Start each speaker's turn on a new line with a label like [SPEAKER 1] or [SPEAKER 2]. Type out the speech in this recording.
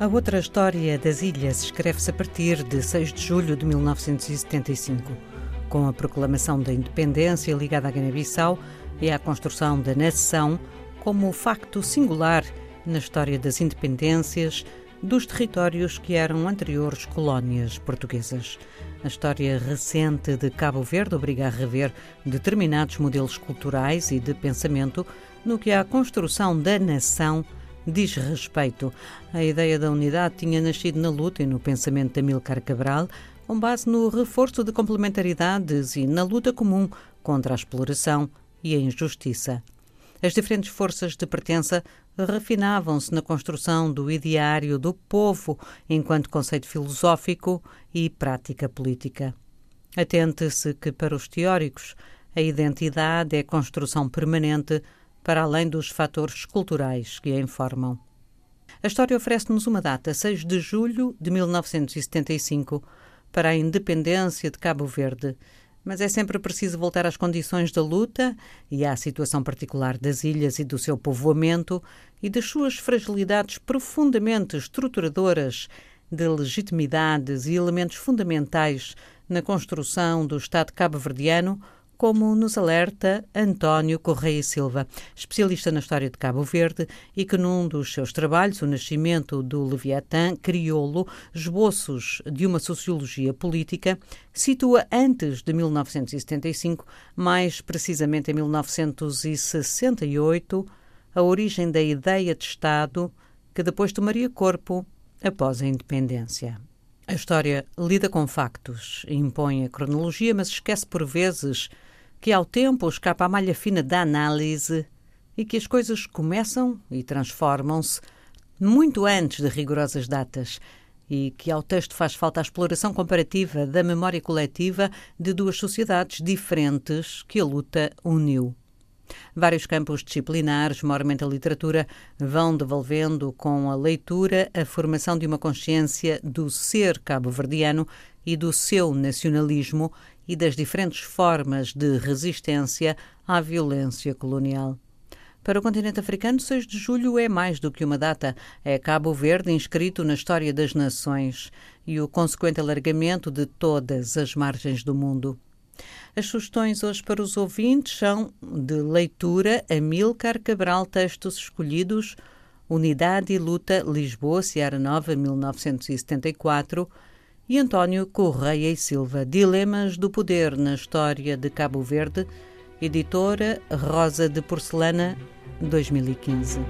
[SPEAKER 1] A outra história das ilhas escreve-se a partir de 6 de julho de 1975, com a proclamação da independência ligada à Guiné-Bissau e à construção da nação como facto singular na história das independências dos territórios que eram anteriores colónias portuguesas. A história recente de Cabo Verde obriga a rever determinados modelos culturais e de pensamento no que à construção da nação diz respeito. A ideia da unidade tinha nascido na luta e no pensamento de Amilcar Cabral, com base no reforço de complementaridades e na luta comum contra a exploração e a injustiça. As diferentes forças de pertença refinavam-se na construção do ideário do povo enquanto conceito filosófico e prática política. Atente-se que, para os teóricos, a identidade é construção permanente para além dos fatores culturais que a informam. A história oferece-nos uma data, 6 de julho de 1975, para a independência de Cabo Verde, mas é sempre preciso voltar às condições da luta e à situação particular das ilhas e do seu povoamento e das suas fragilidades profundamente estruturadoras de legitimidades e elementos fundamentais na construção do Estado cabo-verdiano como nos alerta António Correia Silva, especialista na história de Cabo Verde e que num dos seus trabalhos, O Nascimento do Leviatã Crioulo, esboços de uma sociologia política, situa antes de 1975, mais precisamente em 1968, a origem da ideia de Estado que depois tomaria corpo após a independência. A história lida com factos, impõe a cronologia, mas esquece por vezes que ao tempo escapa a malha fina da análise e que as coisas começam e transformam-se muito antes de rigorosas datas e que ao texto faz falta a exploração comparativa da memória coletiva de duas sociedades diferentes que a luta uniu. Vários campos disciplinares, mormente a literatura, vão devolvendo com a leitura a formação de uma consciência do ser cabo-verdiano e do seu nacionalismo e das diferentes formas de resistência à violência colonial. Para o continente africano, 6 de julho é mais do que uma data. É Cabo Verde inscrito na história das nações e o consequente alargamento de todas as margens do mundo. As sugestões hoje para os ouvintes são de leitura Amilcar Cabral, textos escolhidos Unidade e Luta, Lisboa, Seara Nova, 1974, e António Correia e Silva, Dilemas do Poder na História de Cabo Verde, editora Rosa de Porcelana, 2015.